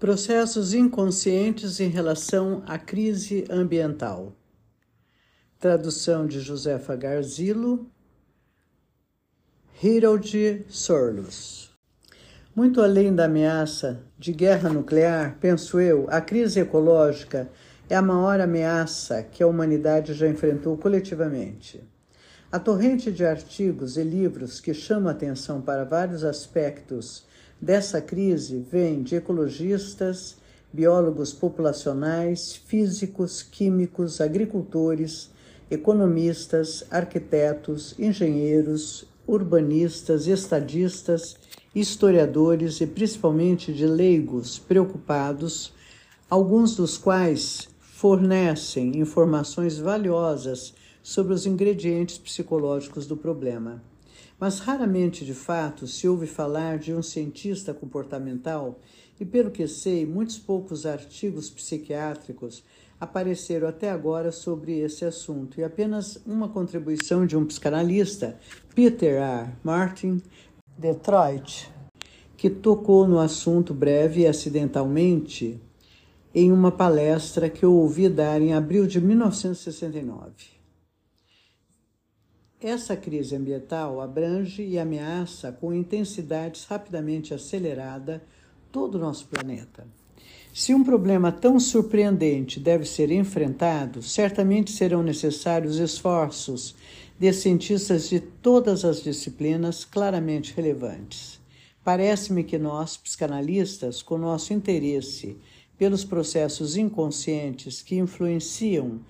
Processos inconscientes em relação à crise ambiental. Tradução de Josefa Garzilo, Harold Sorlos. Muito além da ameaça de guerra nuclear, penso eu, a crise ecológica é a maior ameaça que a humanidade já enfrentou coletivamente. A torrente de artigos e livros que chama atenção para vários aspectos dessa crise vem de ecologistas, biólogos populacionais, físicos, químicos, agricultores, economistas, arquitetos, engenheiros, urbanistas, estadistas, historiadores e principalmente de leigos preocupados, alguns dos quais fornecem informações valiosas sobre os ingredientes psicológicos do problema mas raramente de fato se ouve falar de um cientista comportamental, e pelo que sei, muitos poucos artigos psiquiátricos apareceram até agora sobre esse assunto, e apenas uma contribuição de um psicanalista, Peter R. Martin, Detroit, que tocou no assunto breve e acidentalmente em uma palestra que eu ouvi dar em abril de 1969. Essa crise ambiental abrange e ameaça com intensidades rapidamente acelerada todo o nosso planeta. Se um problema tão surpreendente deve ser enfrentado, certamente serão necessários esforços de cientistas de todas as disciplinas claramente relevantes. Parece-me que nós, psicanalistas, com nosso interesse pelos processos inconscientes que influenciam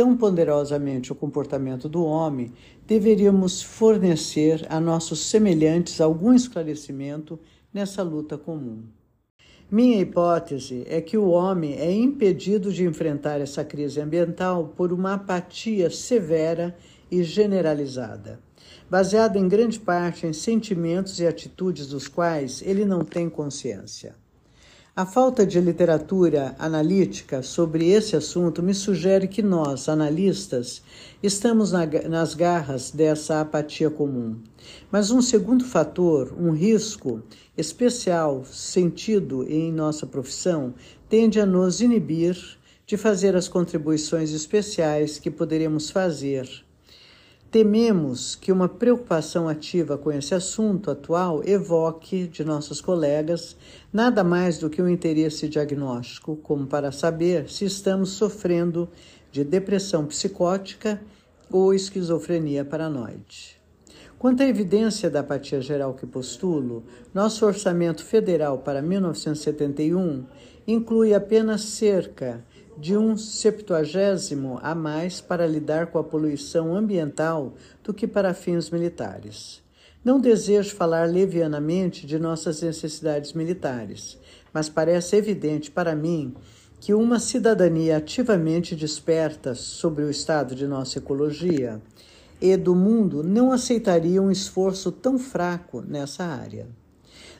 tão ponderosamente o comportamento do homem, deveríamos fornecer a nossos semelhantes algum esclarecimento nessa luta comum. Minha hipótese é que o homem é impedido de enfrentar essa crise ambiental por uma apatia severa e generalizada, baseada em grande parte em sentimentos e atitudes dos quais ele não tem consciência. A falta de literatura analítica sobre esse assunto me sugere que nós, analistas, estamos na, nas garras dessa apatia comum. Mas um segundo fator, um risco especial sentido em nossa profissão, tende a nos inibir de fazer as contribuições especiais que poderemos fazer Tememos que uma preocupação ativa com esse assunto atual evoque de nossos colegas nada mais do que um interesse diagnóstico, como para saber se estamos sofrendo de depressão psicótica ou esquizofrenia paranoide. Quanto à evidência da apatia geral que postulo, nosso orçamento federal para 1971 inclui apenas cerca de um septuagésimo a mais para lidar com a poluição ambiental do que para fins militares. Não desejo falar levianamente de nossas necessidades militares, mas parece evidente para mim que uma cidadania ativamente desperta sobre o estado de nossa ecologia e do mundo não aceitaria um esforço tão fraco nessa área.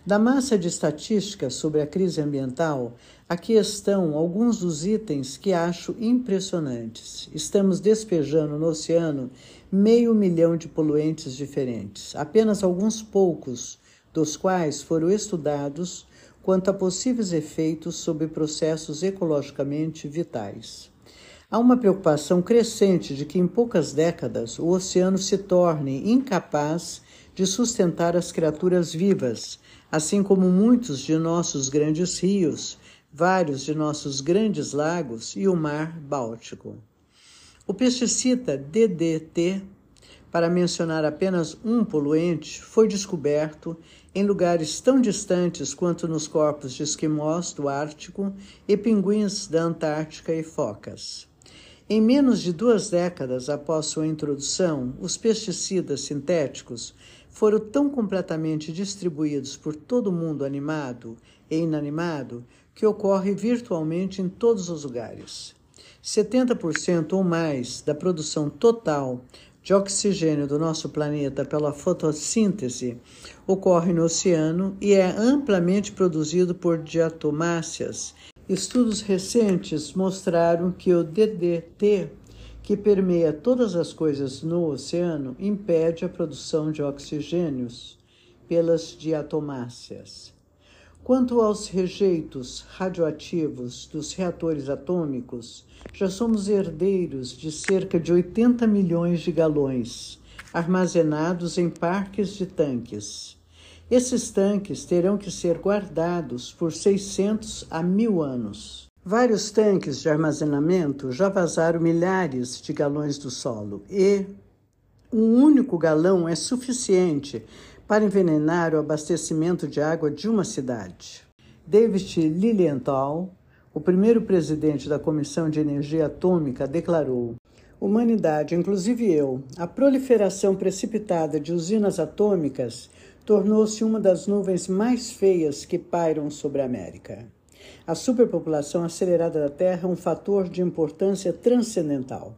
Da massa de estatísticas sobre a crise ambiental, aqui estão alguns dos itens que acho impressionantes. Estamos despejando no oceano meio milhão de poluentes diferentes, apenas alguns poucos dos quais foram estudados quanto a possíveis efeitos sobre processos ecologicamente vitais. Há uma preocupação crescente de que em poucas décadas o oceano se torne incapaz de sustentar as criaturas vivas assim como muitos de nossos grandes rios, vários de nossos grandes lagos e o mar Báltico. O pesticida DDT, para mencionar apenas um poluente, foi descoberto em lugares tão distantes quanto nos corpos de esquimós do Ártico e pinguins da Antártica e focas. Em menos de duas décadas após sua introdução, os pesticidas sintéticos foram tão completamente distribuídos por todo o mundo animado e inanimado que ocorre virtualmente em todos os lugares. 70% ou mais da produção total de oxigênio do nosso planeta pela fotossíntese ocorre no oceano e é amplamente produzido por diatomáceas. Estudos recentes mostraram que o DDT que permeia todas as coisas no oceano, impede a produção de oxigênios pelas diatomáceas. Quanto aos rejeitos radioativos dos reatores atômicos, já somos herdeiros de cerca de 80 milhões de galões, armazenados em parques de tanques. Esses tanques terão que ser guardados por 600 a mil anos. Vários tanques de armazenamento já vazaram milhares de galões do solo e um único galão é suficiente para envenenar o abastecimento de água de uma cidade. David Lilienthal, o primeiro presidente da Comissão de Energia Atômica, declarou: Humanidade, inclusive eu, a proliferação precipitada de usinas atômicas tornou-se uma das nuvens mais feias que pairam sobre a América. A superpopulação acelerada da Terra é um fator de importância transcendental.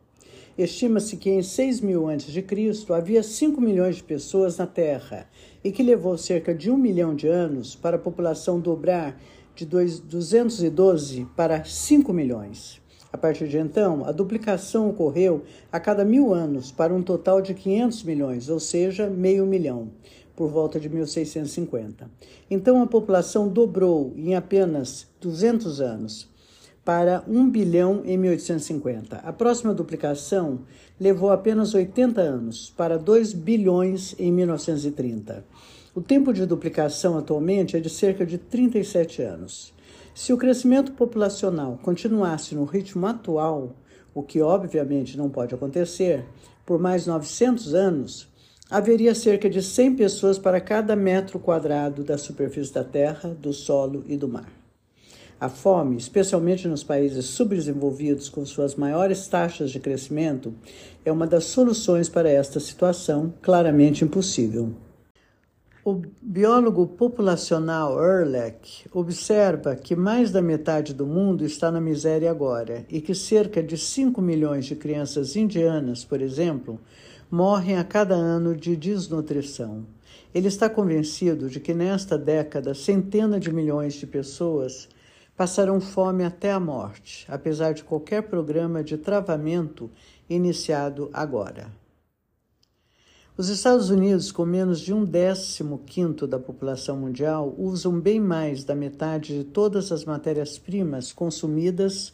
Estima-se que em 6 mil a.C. havia 5 milhões de pessoas na Terra e que levou cerca de um milhão de anos para a população dobrar de 212 para 5 milhões. A partir de então, a duplicação ocorreu a cada mil anos para um total de 500 milhões, ou seja, meio milhão, por volta de 1650. Então, a população dobrou em apenas 200 anos para 1 bilhão em 1850. A próxima duplicação levou apenas 80 anos, para 2 bilhões em 1930. O tempo de duplicação atualmente é de cerca de 37 anos. Se o crescimento populacional continuasse no ritmo atual, o que obviamente não pode acontecer, por mais 900 anos, haveria cerca de 100 pessoas para cada metro quadrado da superfície da terra, do solo e do mar. A fome, especialmente nos países subdesenvolvidos com suas maiores taxas de crescimento, é uma das soluções para esta situação claramente impossível. O biólogo populacional Ehrlich observa que mais da metade do mundo está na miséria agora e que cerca de 5 milhões de crianças indianas, por exemplo, morrem a cada ano de desnutrição. Ele está convencido de que nesta década centenas de milhões de pessoas passarão fome até a morte, apesar de qualquer programa de travamento iniciado agora. Os Estados Unidos, com menos de um décimo quinto da população mundial, usam bem mais da metade de todas as matérias-primas consumidas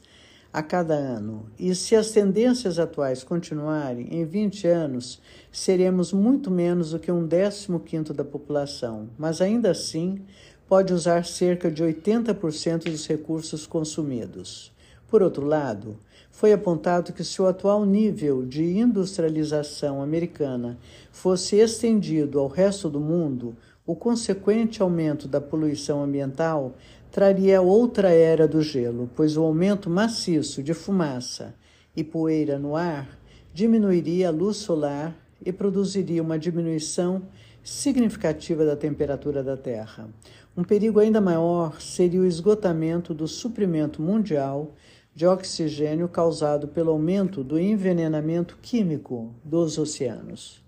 a cada ano. E se as tendências atuais continuarem, em 20 anos seremos muito menos do que um décimo quinto da população, mas ainda assim pode usar cerca de 80% dos recursos consumidos. Por outro lado, foi apontado que se o atual nível de industrialização americana fosse estendido ao resto do mundo, o consequente aumento da poluição ambiental traria outra era do gelo, pois o aumento maciço de fumaça e poeira no ar diminuiria a luz solar e produziria uma diminuição significativa da temperatura da Terra. Um perigo ainda maior seria o esgotamento do suprimento mundial de oxigênio causado pelo aumento do envenenamento químico dos oceanos.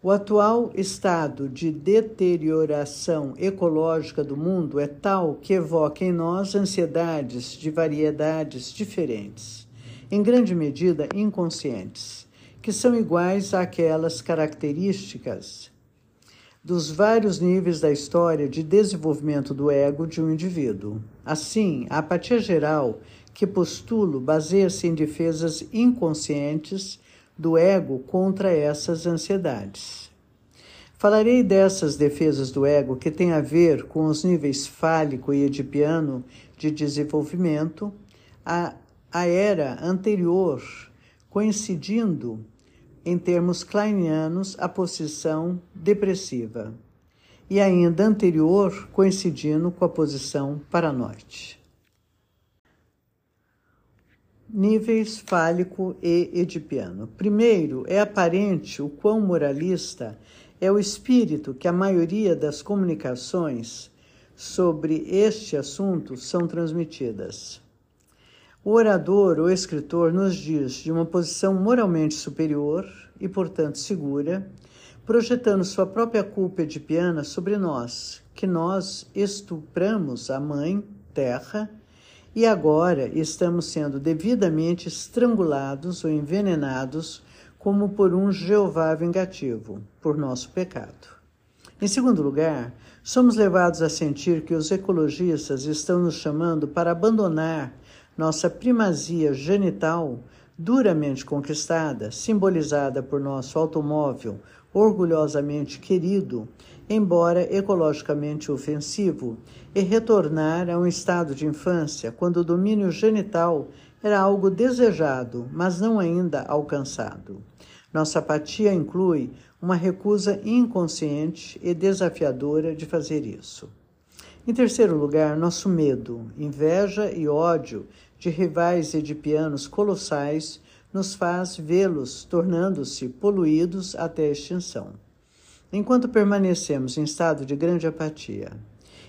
O atual estado de deterioração ecológica do mundo é tal que evoca em nós ansiedades de variedades diferentes, em grande medida inconscientes, que são iguais àquelas características dos vários níveis da história de desenvolvimento do ego de um indivíduo. Assim, a apatia geral que postulo baseia-se em defesas inconscientes do ego contra essas ansiedades. Falarei dessas defesas do ego que têm a ver com os níveis fálico e edipiano de desenvolvimento, a, a era anterior, coincidindo em termos kleinianos, a posição depressiva, e ainda anterior, coincidindo com a posição paranoide. Níveis fálico e edipiano. Primeiro, é aparente o quão moralista é o espírito que a maioria das comunicações sobre este assunto são transmitidas. O orador ou escritor nos diz de uma posição moralmente superior e, portanto, segura, projetando sua própria culpa edipiana sobre nós, que nós estupramos a mãe, terra, e agora estamos sendo devidamente estrangulados ou envenenados como por um Jeová vingativo, por nosso pecado. Em segundo lugar, somos levados a sentir que os ecologistas estão nos chamando para abandonar nossa primazia genital duramente conquistada, simbolizada por nosso automóvel orgulhosamente querido, embora ecologicamente ofensivo, e retornar a um estado de infância quando o domínio genital era algo desejado, mas não ainda alcançado. Nossa apatia inclui uma recusa inconsciente e desafiadora de fazer isso. Em terceiro lugar, nosso medo, inveja e ódio de rivais edipianos colossais nos faz vê-los tornando-se poluídos até a extinção. Enquanto permanecemos em estado de grande apatia,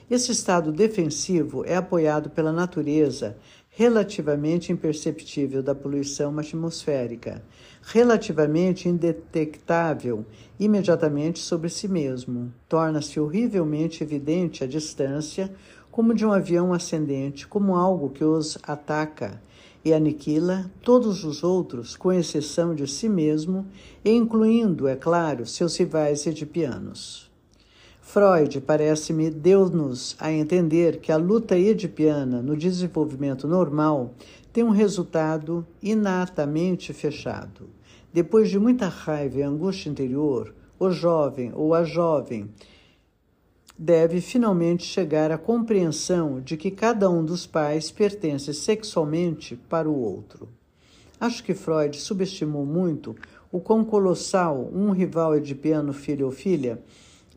esse estado defensivo é apoiado pela natureza relativamente imperceptível da poluição atmosférica, relativamente indetectável imediatamente sobre si mesmo. Torna-se horrivelmente evidente a distância, como de um avião ascendente, como algo que os ataca e aniquila todos os outros, com exceção de si mesmo, e incluindo, é claro, seus rivais edipianos. Freud, parece-me, deu-nos a entender que a luta edipiana no desenvolvimento normal tem um resultado inatamente fechado. Depois de muita raiva e angústia interior, o jovem ou a jovem deve finalmente chegar à compreensão de que cada um dos pais pertence sexualmente para o outro. Acho que Freud subestimou muito o quão colossal um rival edipiano filho ou filha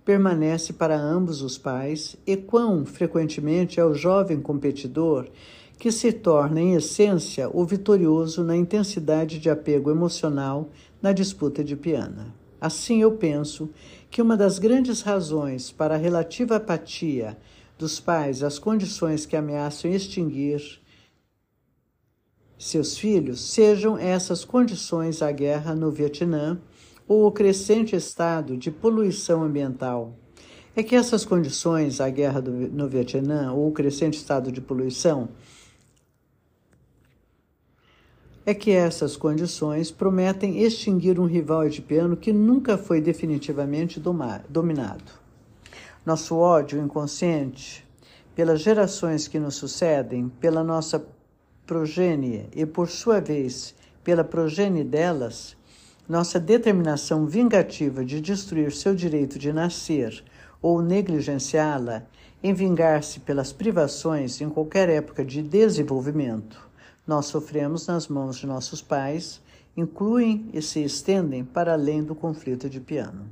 permanece para ambos os pais e quão frequentemente é o jovem competidor que se torna, em essência, o vitorioso na intensidade de apego emocional na disputa edipiana. Assim, eu penso que uma das grandes razões para a relativa apatia dos pais às condições que ameaçam extinguir seus filhos sejam essas condições a guerra no Vietnã ou o crescente estado de poluição ambiental. É que essas condições, a guerra do, no Vietnã ou o crescente estado de poluição, é que essas condições prometem extinguir um rival edipiano que nunca foi definitivamente dominado. Nosso ódio inconsciente, pelas gerações que nos sucedem, pela nossa progênie e, por sua vez, pela progênie delas, nossa determinação vingativa de destruir seu direito de nascer ou negligenciá-la, em vingar-se pelas privações em qualquer época de desenvolvimento nós sofremos nas mãos de nossos pais incluem e se estendem para além do conflito de piano.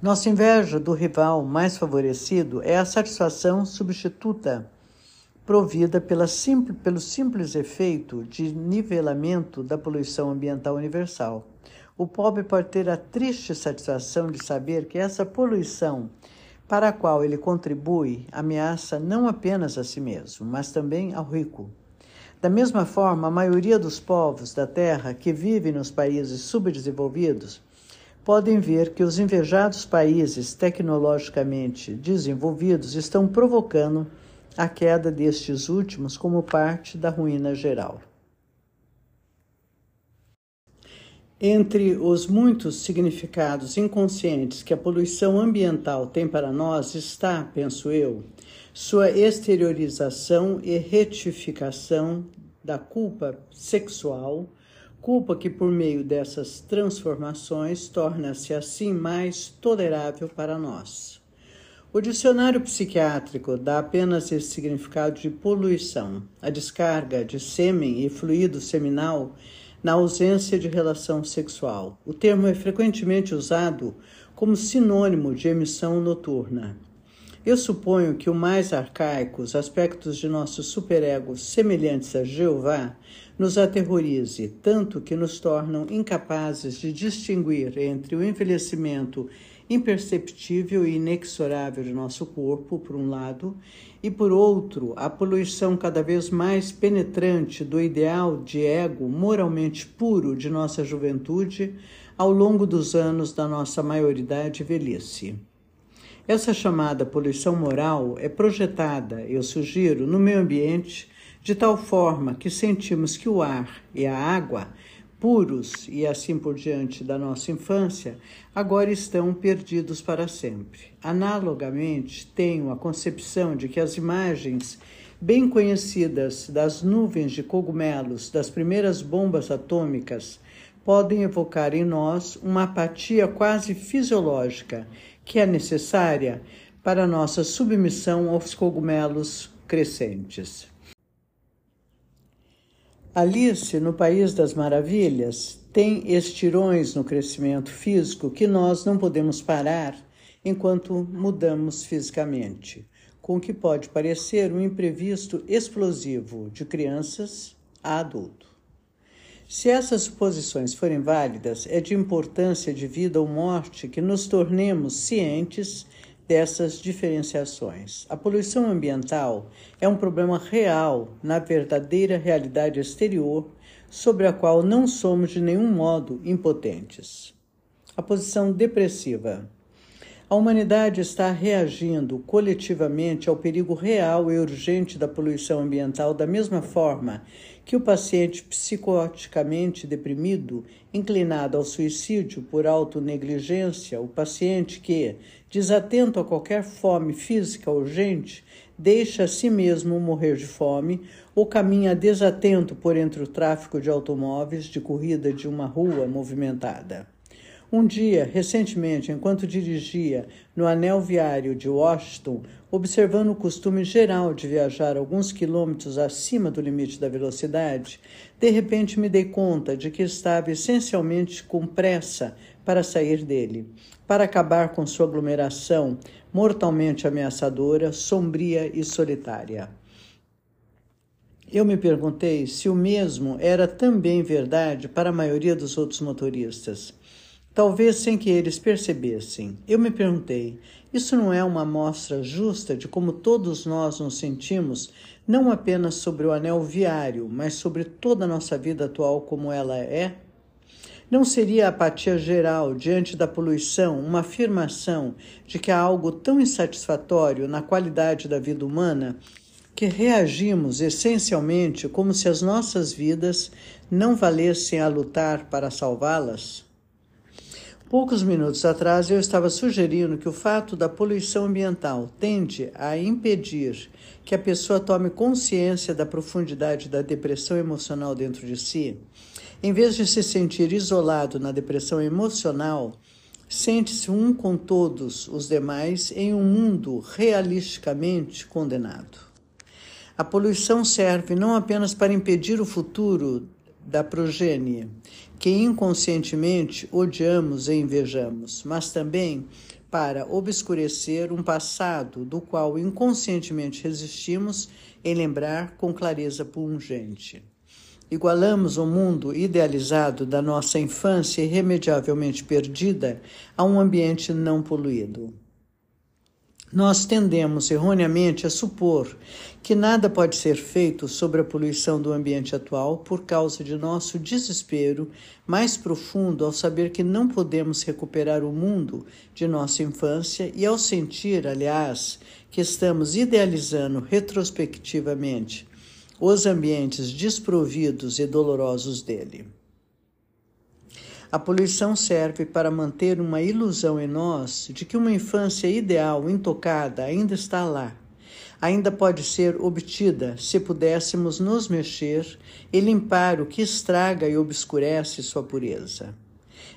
Nossa inveja do rival mais favorecido é a satisfação substituta provida pela simples, pelo simples efeito de nivelamento da poluição ambiental universal. O pobre pode ter a triste satisfação de saber que essa poluição para a qual ele contribui, ameaça não apenas a si mesmo, mas também ao rico. Da mesma forma, a maioria dos povos da Terra que vivem nos países subdesenvolvidos podem ver que os invejados países tecnologicamente desenvolvidos estão provocando a queda destes últimos como parte da ruína geral. Entre os muitos significados inconscientes que a poluição ambiental tem para nós está, penso eu, sua exteriorização e retificação da culpa sexual, culpa que, por meio dessas transformações, torna-se assim mais tolerável para nós. O dicionário psiquiátrico dá apenas esse significado de poluição, a descarga de sêmen e fluido seminal na ausência de relação sexual. O termo é frequentemente usado como sinônimo de emissão noturna. Eu suponho que o mais arcaico, os aspectos de nosso superego semelhantes a Jeová, nos aterrorize, tanto que nos tornam incapazes de distinguir entre o envelhecimento imperceptível e inexorável de nosso corpo, por um lado, e por outro, a poluição cada vez mais penetrante do ideal de ego moralmente puro de nossa juventude ao longo dos anos da nossa maioridade e velhice. Essa chamada poluição moral é projetada, eu sugiro, no meio ambiente de tal forma que sentimos que o ar e a água puros e assim por diante da nossa infância, agora estão perdidos para sempre. Analogamente, tenho a concepção de que as imagens bem conhecidas das nuvens de cogumelos das primeiras bombas atômicas podem evocar em nós uma apatia quase fisiológica que é necessária para nossa submissão aos cogumelos crescentes. Alice, no País das Maravilhas, tem estirões no crescimento físico que nós não podemos parar enquanto mudamos fisicamente, com o que pode parecer um imprevisto explosivo de crianças a adulto. Se essas suposições forem válidas, é de importância de vida ou morte que nos tornemos cientes dessas diferenciações. A poluição ambiental é um problema real na verdadeira realidade exterior sobre a qual não somos de nenhum modo impotentes. A posição depressiva. A humanidade está reagindo coletivamente ao perigo real e urgente da poluição ambiental da mesma forma que o paciente psicoticamente deprimido, inclinado ao suicídio por autonegligência, o paciente que, desatento a qualquer fome física urgente, deixa a si mesmo morrer de fome ou caminha desatento por entre o tráfego de automóveis de corrida de uma rua movimentada. Um dia, recentemente, enquanto dirigia no anel viário de Washington, observando o costume geral de viajar alguns quilômetros acima do limite da velocidade, de repente me dei conta de que estava essencialmente com pressa para sair dele, para acabar com sua aglomeração mortalmente ameaçadora, sombria e solitária. Eu me perguntei se o mesmo era também verdade para a maioria dos outros motoristas talvez sem que eles percebessem. Eu me perguntei: isso não é uma amostra justa de como todos nós nos sentimos, não apenas sobre o anel viário, mas sobre toda a nossa vida atual como ela é? Não seria a apatia geral diante da poluição uma afirmação de que há algo tão insatisfatório na qualidade da vida humana que reagimos essencialmente como se as nossas vidas não valessem a lutar para salvá-las? Poucos minutos atrás eu estava sugerindo que o fato da poluição ambiental tende a impedir que a pessoa tome consciência da profundidade da depressão emocional dentro de si. Em vez de se sentir isolado na depressão emocional, sente-se um com todos os demais em um mundo realisticamente condenado. A poluição serve não apenas para impedir o futuro da progênie, que inconscientemente odiamos e invejamos, mas também para obscurecer um passado do qual inconscientemente resistimos em lembrar com clareza pungente. Igualamos o mundo idealizado da nossa infância irremediavelmente perdida a um ambiente não poluído. Nós tendemos erroneamente a supor que nada pode ser feito sobre a poluição do ambiente atual por causa de nosso desespero mais profundo ao saber que não podemos recuperar o mundo de nossa infância e ao sentir, aliás, que estamos idealizando retrospectivamente os ambientes desprovidos e dolorosos dele. A poluição serve para manter uma ilusão em nós de que uma infância ideal, intocada, ainda está lá. Ainda pode ser obtida se pudéssemos nos mexer e limpar o que estraga e obscurece sua pureza.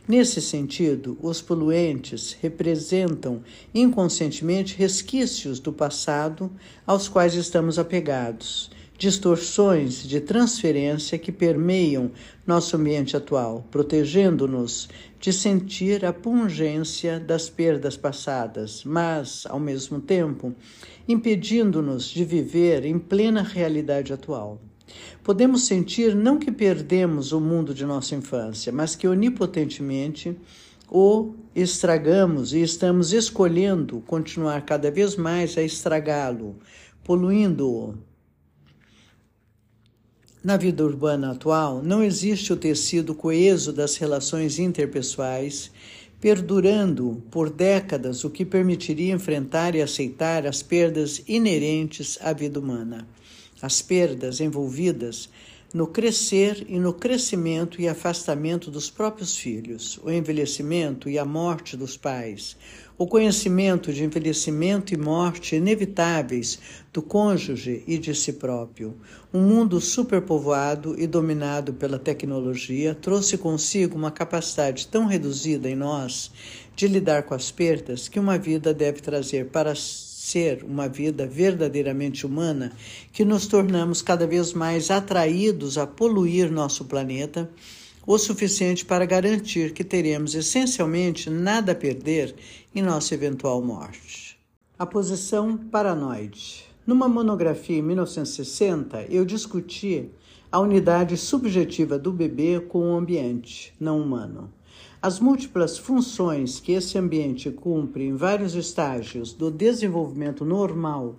Nesse sentido, os poluentes representam inconscientemente resquícios do passado aos quais estamos apegados distorções de transferência que permeiam nosso ambiente atual, protegendo-nos de sentir a pungência das perdas passadas, mas, ao mesmo tempo, impedindo-nos de viver em plena realidade atual. Podemos sentir não que perdemos o mundo de nossa infância, mas que onipotentemente o estragamos e estamos escolhendo continuar cada vez mais a estragá-lo, poluindo-o na vida urbana atual, não existe o tecido coeso das relações interpessoais, perdurando por décadas o que permitiria enfrentar e aceitar as perdas inerentes à vida humana. As perdas envolvidas no crescer e no crescimento e afastamento dos próprios filhos, o envelhecimento e a morte dos pais, o conhecimento de envelhecimento e morte inevitáveis do cônjuge e de si próprio. Um mundo superpovoado e dominado pela tecnologia trouxe consigo uma capacidade tão reduzida em nós de lidar com as perdas que uma vida deve trazer para ser uma vida verdadeiramente humana que nos tornamos cada vez mais atraídos a poluir nosso planeta o suficiente para garantir que teremos essencialmente nada a perder em nossa eventual morte. A posição paranoide. Numa monografia em 1960, eu discuti a unidade subjetiva do bebê com o ambiente não humano. As múltiplas funções que esse ambiente cumpre em vários estágios do desenvolvimento normal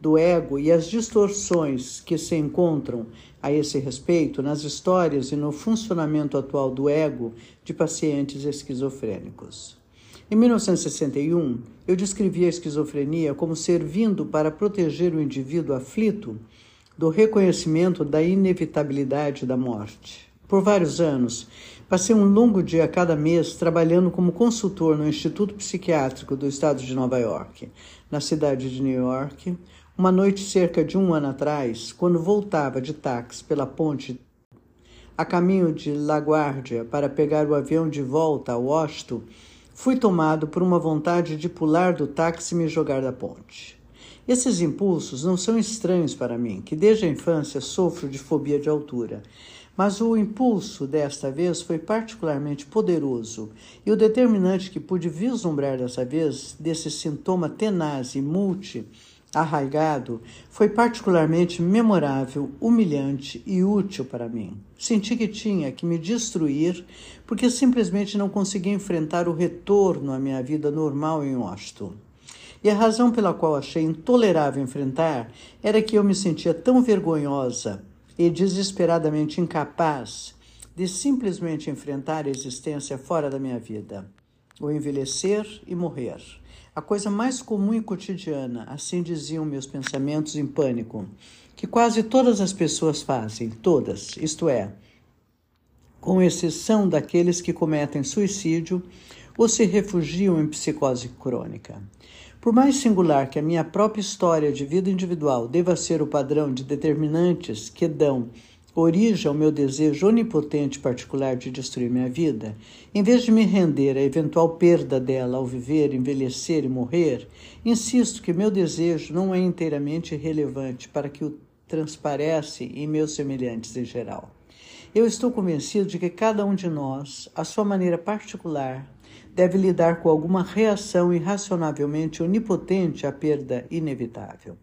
do ego e as distorções que se encontram a esse respeito nas histórias e no funcionamento atual do ego de pacientes esquizofrênicos. Em 1961, eu descrevi a esquizofrenia como servindo para proteger o indivíduo aflito do reconhecimento da inevitabilidade da morte. Por vários anos, passei um longo dia cada mês trabalhando como consultor no Instituto Psiquiátrico do Estado de Nova York, na cidade de New York, uma noite cerca de um ano atrás, quando voltava de táxi pela ponte a caminho de LaGuardia para pegar o avião de volta a Washington, fui tomado por uma vontade de pular do táxi e me jogar da ponte. Esses impulsos não são estranhos para mim, que desde a infância sofro de fobia de altura. Mas o impulso desta vez foi particularmente poderoso, e o determinante que pude vislumbrar dessa vez, desse sintoma tenaz e multi, arraigado foi particularmente memorável, humilhante e útil para mim. Senti que tinha que me destruir porque simplesmente não conseguia enfrentar o retorno à minha vida normal em Washington. E a razão pela qual achei intolerável enfrentar era que eu me sentia tão vergonhosa e desesperadamente incapaz de simplesmente enfrentar a existência fora da minha vida, o envelhecer e morrer a coisa mais comum e cotidiana, assim diziam meus pensamentos em pânico, que quase todas as pessoas fazem, todas, isto é, com exceção daqueles que cometem suicídio ou se refugiam em psicose crônica. Por mais singular que a minha própria história de vida individual deva ser o padrão de determinantes que dão origem ao meu desejo onipotente particular de destruir minha vida, em vez de me render à eventual perda dela ao viver, envelhecer e morrer, insisto que meu desejo não é inteiramente relevante para que o transparece em meus semelhantes em geral. Eu estou convencido de que cada um de nós, à sua maneira particular, deve lidar com alguma reação irracionavelmente onipotente à perda inevitável.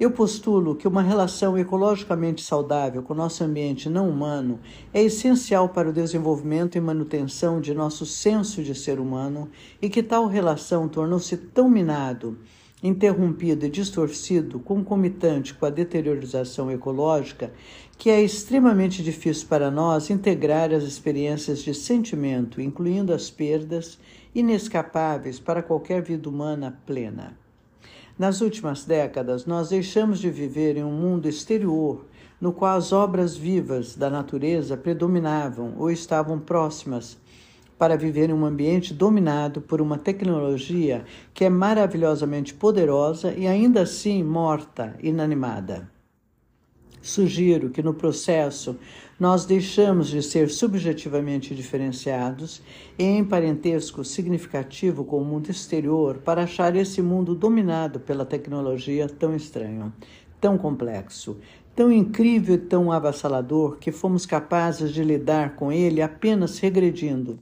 Eu postulo que uma relação ecologicamente saudável com nosso ambiente não humano é essencial para o desenvolvimento e manutenção de nosso senso de ser humano e que tal relação tornou-se tão minado, interrompido e distorcido, concomitante com a deteriorização ecológica, que é extremamente difícil para nós integrar as experiências de sentimento, incluindo as perdas, inescapáveis para qualquer vida humana plena. Nas últimas décadas, nós deixamos de viver em um mundo exterior no qual as obras vivas da natureza predominavam ou estavam próximas para viver em um ambiente dominado por uma tecnologia que é maravilhosamente poderosa e ainda assim morta, inanimada. Sugiro que no processo nós deixamos de ser subjetivamente diferenciados e em parentesco significativo com o mundo exterior para achar esse mundo dominado pela tecnologia tão estranho, tão complexo, tão incrível e tão avassalador que fomos capazes de lidar com ele apenas regredindo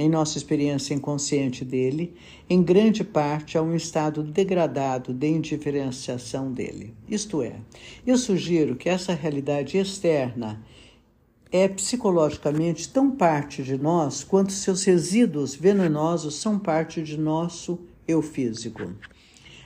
em nossa experiência inconsciente dele, em grande parte a um estado degradado de indiferenciação dele. Isto é, eu sugiro que essa realidade externa é psicologicamente tão parte de nós quanto seus resíduos venenosos são parte de nosso eu físico.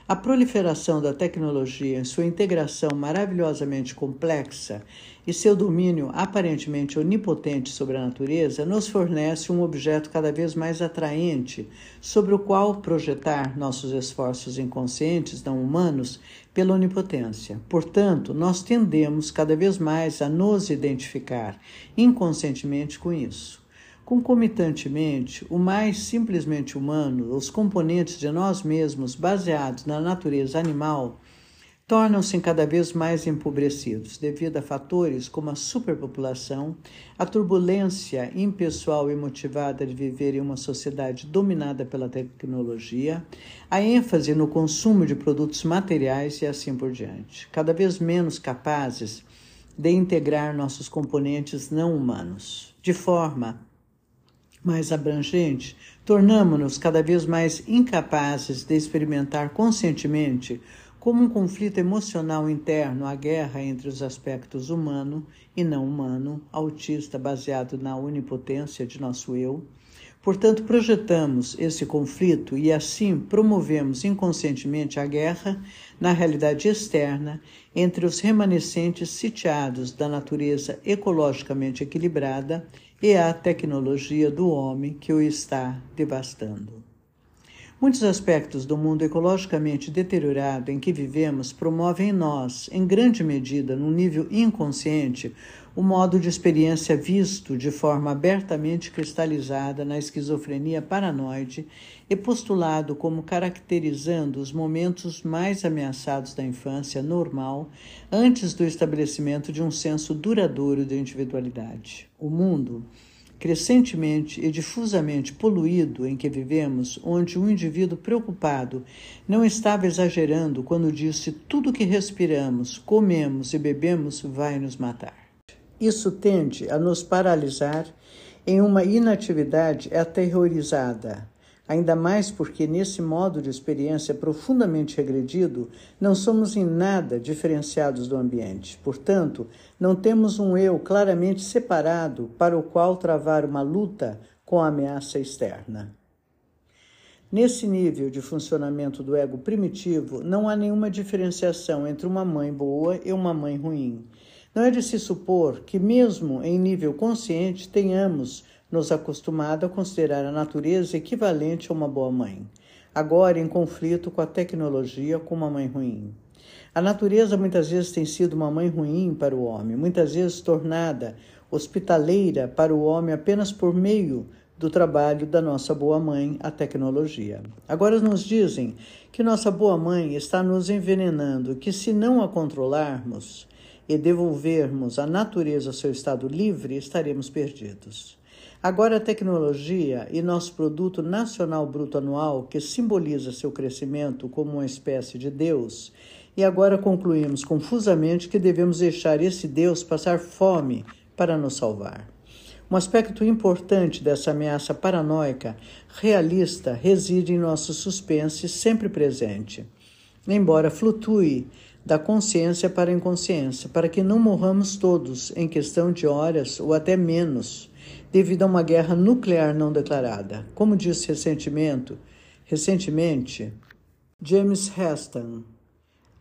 A proliferação da tecnologia em sua integração maravilhosamente complexa e seu domínio aparentemente onipotente sobre a natureza nos fornece um objeto cada vez mais atraente sobre o qual projetar nossos esforços inconscientes não humanos pela onipotência. Portanto, nós tendemos cada vez mais a nos identificar inconscientemente com isso. Concomitantemente, o mais simplesmente humano, os componentes de nós mesmos baseados na natureza animal, tornam-se cada vez mais empobrecidos devido a fatores como a superpopulação, a turbulência impessoal e motivada de viver em uma sociedade dominada pela tecnologia, a ênfase no consumo de produtos materiais e assim por diante, cada vez menos capazes de integrar nossos componentes não humanos, de forma mais abrangente, tornamos-nos cada vez mais incapazes de experimentar conscientemente como um conflito emocional interno a guerra entre os aspectos humano e não humano, autista baseado na onipotência de nosso eu. Portanto, projetamos esse conflito e assim promovemos inconscientemente a guerra na realidade externa entre os remanescentes sitiados da natureza ecologicamente equilibrada e a tecnologia do homem que o está devastando. Muitos aspectos do mundo ecologicamente deteriorado em que vivemos promovem em nós, em grande medida, no nível inconsciente, o modo de experiência visto de forma abertamente cristalizada na esquizofrenia paranoide e postulado como caracterizando os momentos mais ameaçados da infância normal antes do estabelecimento de um senso duradouro de individualidade. O mundo crescentemente e difusamente poluído em que vivemos, onde um indivíduo preocupado não estava exagerando quando disse tudo que respiramos, comemos e bebemos vai nos matar. Isso tende a nos paralisar em uma inatividade aterrorizada, ainda mais porque, nesse modo de experiência profundamente regredido, não somos em nada diferenciados do ambiente. Portanto, não temos um eu claramente separado para o qual travar uma luta com a ameaça externa. Nesse nível de funcionamento do ego primitivo, não há nenhuma diferenciação entre uma mãe boa e uma mãe ruim. Não é de se supor que, mesmo em nível consciente, tenhamos nos acostumado a considerar a natureza equivalente a uma boa mãe, agora em conflito com a tecnologia como uma mãe ruim. A natureza muitas vezes tem sido uma mãe ruim para o homem, muitas vezes tornada hospitaleira para o homem apenas por meio do trabalho da nossa boa mãe, a tecnologia. Agora nos dizem que nossa boa mãe está nos envenenando, que se não a controlarmos e devolvermos a natureza ao seu estado livre, estaremos perdidos. Agora a tecnologia e nosso produto nacional bruto anual, que simboliza seu crescimento como uma espécie de Deus, e agora concluímos confusamente que devemos deixar esse Deus passar fome para nos salvar. Um aspecto importante dessa ameaça paranoica realista reside em nosso suspense sempre presente, embora flutue da consciência para a inconsciência, para que não morramos todos em questão de horas ou até menos devido a uma guerra nuclear não declarada. Como disse recentemente, recentemente James Heston,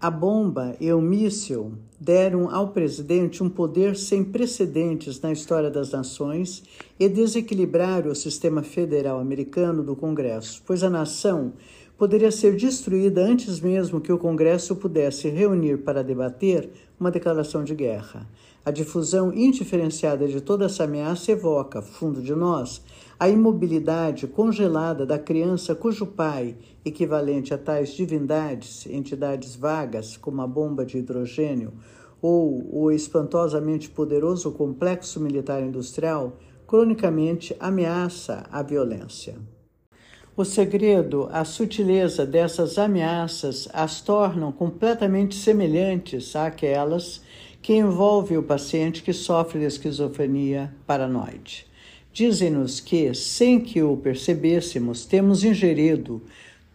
a bomba e o míssil deram ao presidente um poder sem precedentes na história das nações e desequilibraram o sistema federal americano do Congresso, pois a nação poderia ser destruída antes mesmo que o Congresso pudesse reunir para debater uma declaração de guerra. A difusão indiferenciada de toda essa ameaça evoca, fundo de nós, a imobilidade congelada da criança cujo pai, equivalente a tais divindades, entidades vagas, como a bomba de hidrogênio, ou o espantosamente poderoso complexo militar industrial, cronicamente ameaça a violência. O segredo, a sutileza dessas ameaças as tornam completamente semelhantes àquelas que envolve o paciente que sofre de esquizofrenia paranoide. Dizem-nos que, sem que o percebêssemos, temos ingerido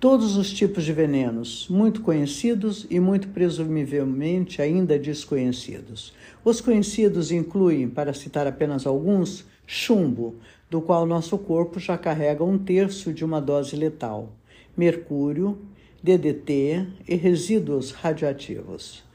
todos os tipos de venenos, muito conhecidos e muito presumivelmente ainda desconhecidos. Os conhecidos incluem, para citar apenas alguns, chumbo, do qual nosso corpo já carrega um terço de uma dose letal, mercúrio, DDT e resíduos radioativos.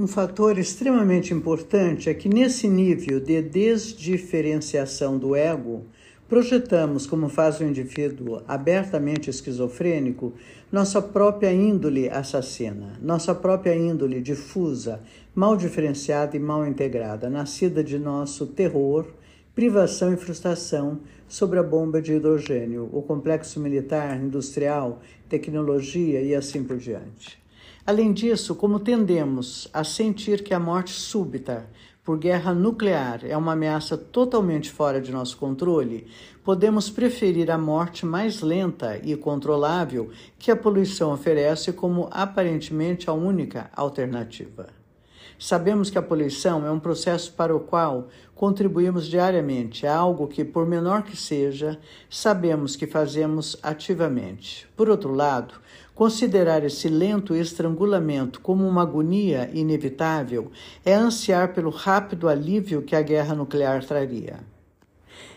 Um fator extremamente importante é que, nesse nível de desdiferenciação do ego, projetamos, como faz o indivíduo abertamente esquizofrênico, nossa própria índole assassina, nossa própria índole difusa, mal diferenciada e mal integrada, nascida de nosso terror, privação e frustração sobre a bomba de hidrogênio, o complexo militar, industrial, tecnologia e assim por diante. Além disso, como tendemos a sentir que a morte súbita por guerra nuclear é uma ameaça totalmente fora de nosso controle, podemos preferir a morte mais lenta e controlável que a poluição oferece como aparentemente a única alternativa. Sabemos que a poluição é um processo para o qual contribuímos diariamente, é algo que, por menor que seja, sabemos que fazemos ativamente. Por outro lado, Considerar esse lento estrangulamento como uma agonia inevitável é ansiar pelo rápido alívio que a guerra nuclear traria.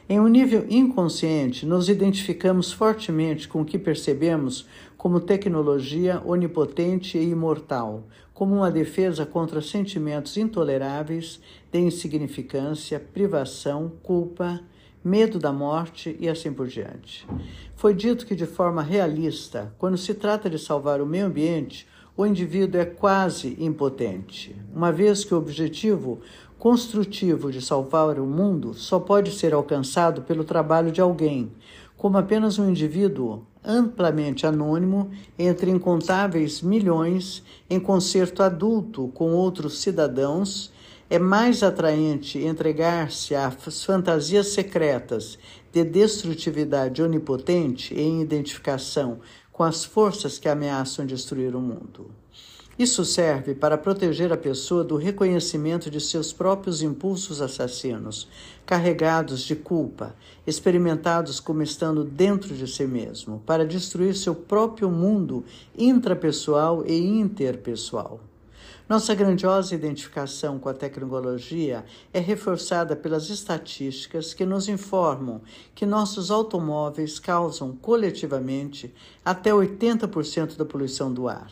Em um nível inconsciente, nos identificamos fortemente com o que percebemos como tecnologia onipotente e imortal, como uma defesa contra sentimentos intoleráveis de insignificância, privação, culpa, medo da morte e assim por diante. Foi dito que, de forma realista, quando se trata de salvar o meio ambiente, o indivíduo é quase impotente, uma vez que o objetivo construtivo de salvar o mundo só pode ser alcançado pelo trabalho de alguém, como apenas um indivíduo amplamente anônimo entre incontáveis milhões em concerto adulto com outros cidadãos é mais atraente entregar-se às fantasias secretas de destrutividade onipotente em identificação com as forças que ameaçam destruir o mundo. Isso serve para proteger a pessoa do reconhecimento de seus próprios impulsos assassinos, carregados de culpa, experimentados como estando dentro de si mesmo, para destruir seu próprio mundo intrapessoal e interpessoal. Nossa grandiosa identificação com a tecnologia é reforçada pelas estatísticas que nos informam que nossos automóveis causam coletivamente até 80% da poluição do ar.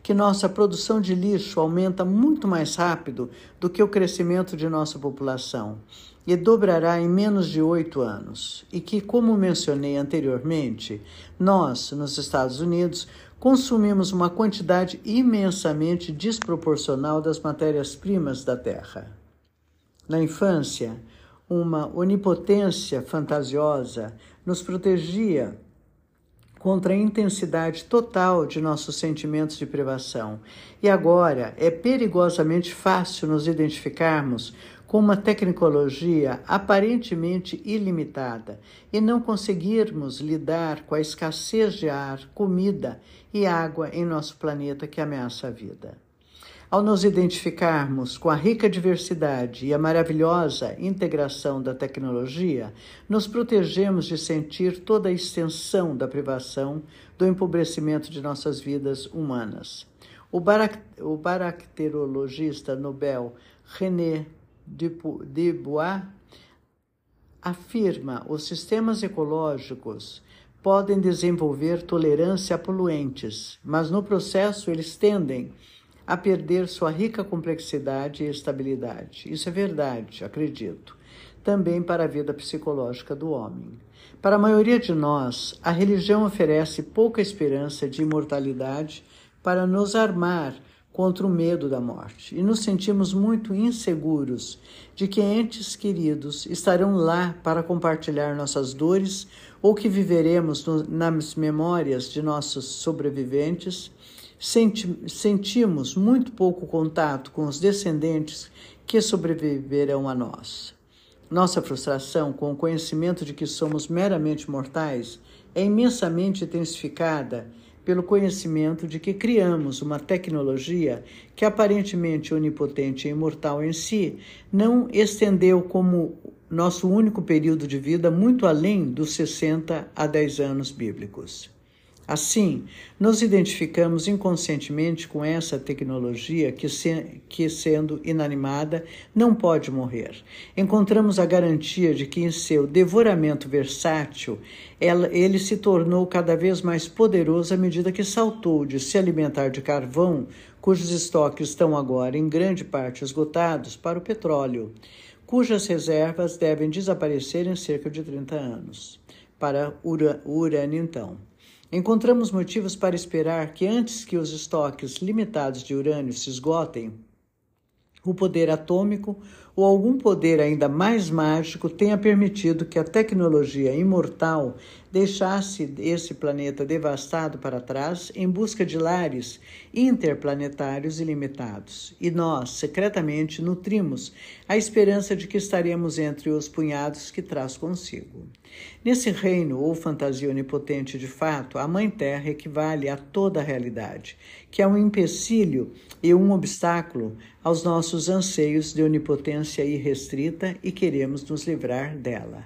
Que nossa produção de lixo aumenta muito mais rápido do que o crescimento de nossa população e dobrará em menos de oito anos. E que, como mencionei anteriormente, nós, nos Estados Unidos, consumimos uma quantidade imensamente desproporcional das matérias-primas da terra. Na infância, uma onipotência fantasiosa nos protegia contra a intensidade total de nossos sentimentos de privação. E agora é perigosamente fácil nos identificarmos com uma tecnologia aparentemente ilimitada e não conseguirmos lidar com a escassez de ar, comida e água em nosso planeta que ameaça a vida. Ao nos identificarmos com a rica diversidade e a maravilhosa integração da tecnologia, nos protegemos de sentir toda a extensão da privação, do empobrecimento de nossas vidas humanas. O, bacteriologista Nobel René de Bois afirma os sistemas ecológicos podem desenvolver tolerância a poluentes, mas no processo eles tendem a perder sua rica complexidade e estabilidade. Isso é verdade, acredito. Também para a vida psicológica do homem. Para a maioria de nós, a religião oferece pouca esperança de imortalidade para nos armar contra o medo da morte e nos sentimos muito inseguros de que entes queridos estarão lá para compartilhar nossas dores ou que viveremos no, nas memórias de nossos sobreviventes. Senti, sentimos muito pouco contato com os descendentes que sobreviverão a nós. Nossa frustração com o conhecimento de que somos meramente mortais é imensamente intensificada pelo conhecimento de que criamos uma tecnologia que, aparentemente onipotente e imortal em si, não estendeu como nosso único período de vida muito além dos 60 a 10 anos bíblicos. Assim, nos identificamos inconscientemente com essa tecnologia que, se, que, sendo inanimada, não pode morrer. Encontramos a garantia de que, em seu devoramento versátil, ela, ele se tornou cada vez mais poderoso à medida que saltou de se alimentar de carvão, cujos estoques estão agora em grande parte esgotados, para o petróleo, cujas reservas devem desaparecer em cerca de 30 anos. Para o urânio, então. Encontramos motivos para esperar que, antes que os estoques limitados de urânio se esgotem, o poder atômico ou algum poder ainda mais mágico tenha permitido que a tecnologia imortal deixasse esse planeta devastado para trás em busca de lares interplanetários ilimitados. E nós, secretamente, nutrimos a esperança de que estaremos entre os punhados que traz consigo. Nesse reino ou fantasia onipotente de fato, a Mãe Terra equivale a toda a realidade, que é um empecilho e um obstáculo aos nossos anseios de onipotência irrestrita e queremos nos livrar dela.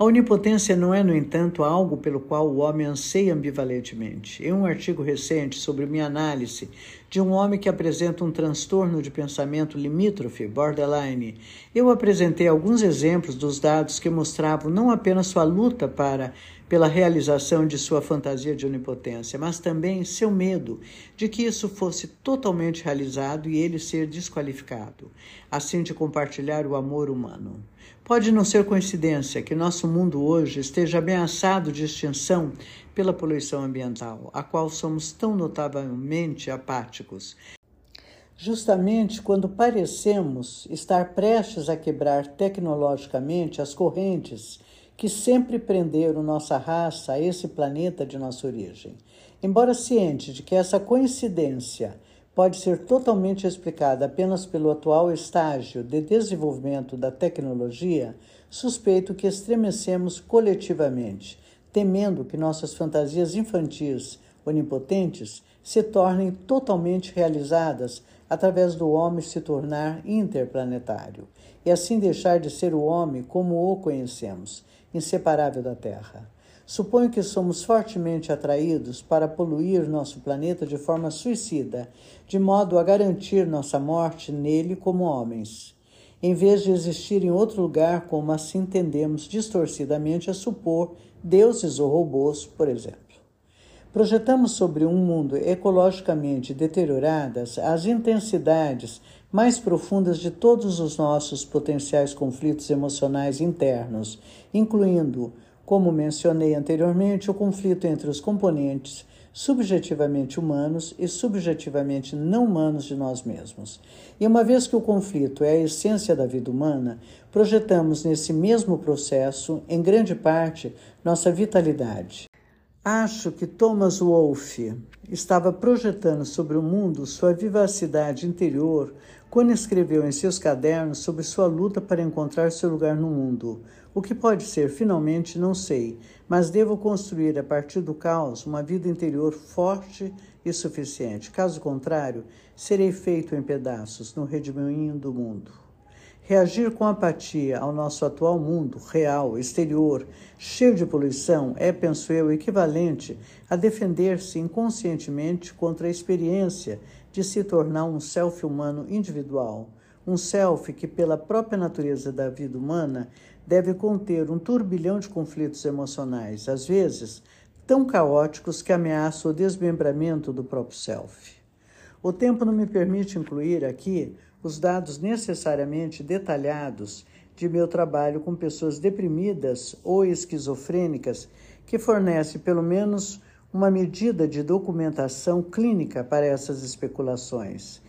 A onipotência não é, no entanto, algo pelo qual o homem anseia ambivalentemente. Em um artigo recente sobre minha análise de um homem que apresenta um transtorno de pensamento limítrofe, borderline, eu apresentei alguns exemplos dos dados que mostravam não apenas sua luta para pela realização de sua fantasia de onipotência, mas também seu medo de que isso fosse totalmente realizado e ele ser desqualificado, assim de compartilhar o amor humano. Pode não ser coincidência que nosso mundo hoje esteja ameaçado de extinção pela poluição ambiental, a qual somos tão notavelmente apáticos. Justamente quando parecemos estar prestes a quebrar tecnologicamente as correntes que sempre prenderam nossa raça a esse planeta de nossa origem. Embora ciente de que essa coincidência pode ser totalmente explicada apenas pelo atual estágio de desenvolvimento da tecnologia, suspeito que estremecemos coletivamente, temendo que nossas fantasias infantis onipotentes se tornem totalmente realizadas através do homem se tornar interplanetário e assim deixar de ser o homem como o conhecemos, inseparável da Terra. Suponho que somos fortemente atraídos para poluir nosso planeta de forma suicida, de modo a garantir nossa morte nele como homens, em vez de existir em outro lugar, como assim tendemos distorcidamente a supor deuses ou robôs, por exemplo. Projetamos sobre um mundo ecologicamente deterioradas as intensidades mais profundas de todos os nossos potenciais conflitos emocionais internos, incluindo, como mencionei anteriormente, o conflito entre os componentes subjetivamente humanos e subjetivamente não humanos de nós mesmos. E uma vez que o conflito é a essência da vida humana, projetamos nesse mesmo processo, em grande parte, nossa vitalidade. Acho que Thomas Wolfe estava projetando sobre o mundo sua vivacidade interior quando escreveu em seus cadernos sobre sua luta para encontrar seu lugar no mundo. O que pode ser, finalmente, não sei, mas devo construir a partir do caos uma vida interior forte e suficiente. Caso contrário, serei feito em pedaços no redemoinho do mundo. Reagir com apatia ao nosso atual mundo real, exterior, cheio de poluição, é, penso eu, equivalente a defender-se inconscientemente contra a experiência de se tornar um self humano individual, um self que, pela própria natureza da vida humana, deve conter um turbilhão de conflitos emocionais, às vezes tão caóticos que ameaçam o desmembramento do próprio self. O tempo não me permite incluir aqui os dados necessariamente detalhados de meu trabalho com pessoas deprimidas ou esquizofrênicas, que fornece pelo menos uma medida de documentação clínica para essas especulações.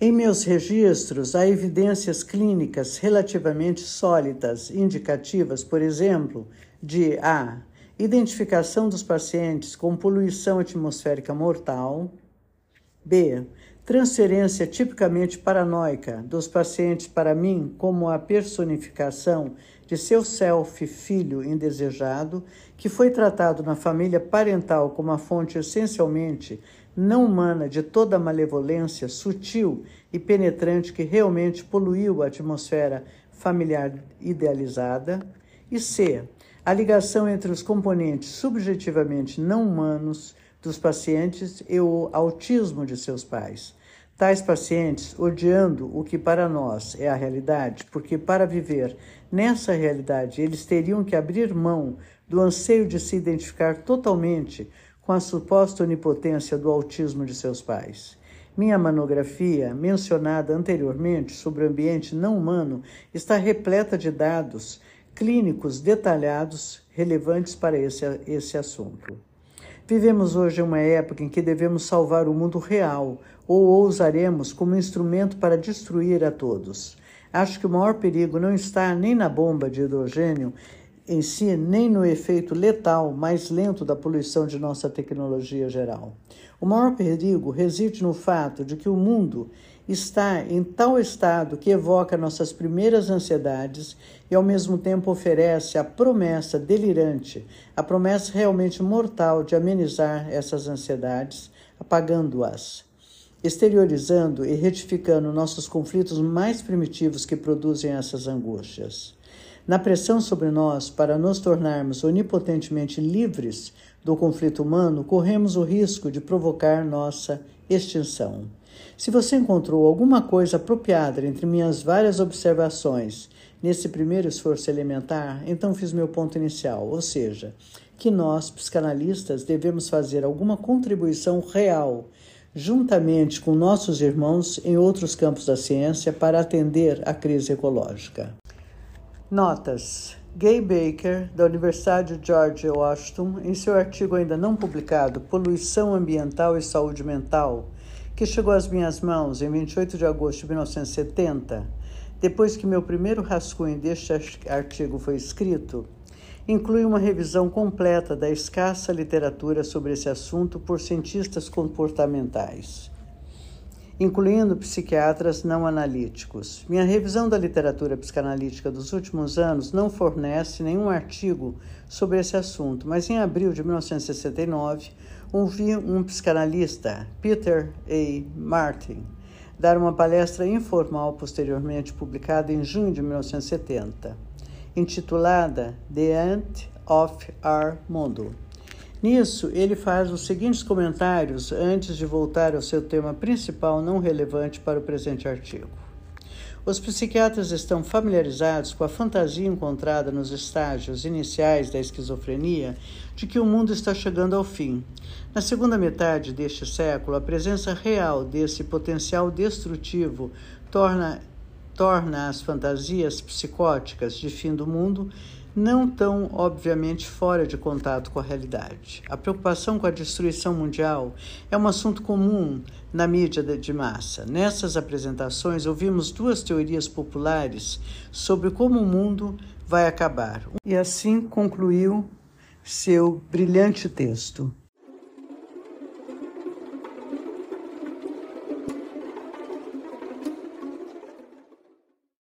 Em meus registros, há evidências clínicas relativamente sólidas, indicativas, por exemplo, de a identificação dos pacientes com poluição atmosférica mortal, b transferência tipicamente paranoica dos pacientes para mim como a personificação de seu self filho indesejado, que foi tratado na família parental como a fonte essencialmente não humana de toda a malevolência sutil e penetrante que realmente poluiu a atmosfera familiar idealizada, e C. a ligação entre os componentes subjetivamente não humanos dos pacientes e o autismo de seus pais. Tais pacientes odiando o que para nós é a realidade, porque para viver nessa realidade eles teriam que abrir mão do anseio de se identificar totalmente com a suposta onipotência do autismo de seus pais. Minha monografia, mencionada anteriormente sobre o ambiente não humano, está repleta de dados clínicos detalhados relevantes para esse, esse assunto. Vivemos hoje uma época em que devemos salvar o mundo real, ou usaremos como instrumento para destruir a todos. Acho que o maior perigo não está nem na bomba de hidrogênio em si, nem no efeito letal mais lento da poluição de nossa tecnologia geral. O maior perigo reside no fato de que o mundo está em tal estado que evoca nossas primeiras ansiedades e ao mesmo tempo oferece a promessa delirante, a promessa realmente mortal de amenizar essas ansiedades, apagando-as, exteriorizando e retificando nossos conflitos mais primitivos que produzem essas angústias. Na pressão sobre nós para nos tornarmos onipotentemente livres do conflito humano, corremos o risco de provocar nossa extinção. Se você encontrou alguma coisa apropriada entre minhas várias observações nesse primeiro esforço elementar, então fiz meu ponto inicial, ou seja, que nós, psicanalistas, devemos fazer alguma contribuição real, juntamente com nossos irmãos em outros campos da ciência, para atender à crise ecológica. Notas. Gay Baker, da Universidade de George Washington, em seu artigo ainda não publicado, Poluição Ambiental e Saúde Mental, que chegou às minhas mãos em 28 de agosto de 1970, depois que meu primeiro rascunho deste artigo foi escrito, inclui uma revisão completa da escassa literatura sobre esse assunto por cientistas comportamentais, incluindo psiquiatras não analíticos. Minha revisão da literatura psicanalítica dos últimos anos não fornece nenhum artigo sobre esse assunto, mas em abril de 1969 ouvi um psicanalista, Peter A. Martin, dar uma palestra informal posteriormente publicada em junho de 1970, intitulada The End of Our Mundo. Nisso, ele faz os seguintes comentários antes de voltar ao seu tema principal não relevante para o presente artigo. Os psiquiatras estão familiarizados com a fantasia encontrada nos estágios iniciais da esquizofrenia de que o mundo está chegando ao fim. Na segunda metade deste século, a presença real desse potencial destrutivo torna, torna as fantasias psicóticas de fim do mundo não tão obviamente fora de contato com a realidade. A preocupação com a destruição mundial é um assunto comum na mídia de massa. Nessas apresentações, ouvimos duas teorias populares sobre como o mundo vai acabar. E assim concluiu seu brilhante texto.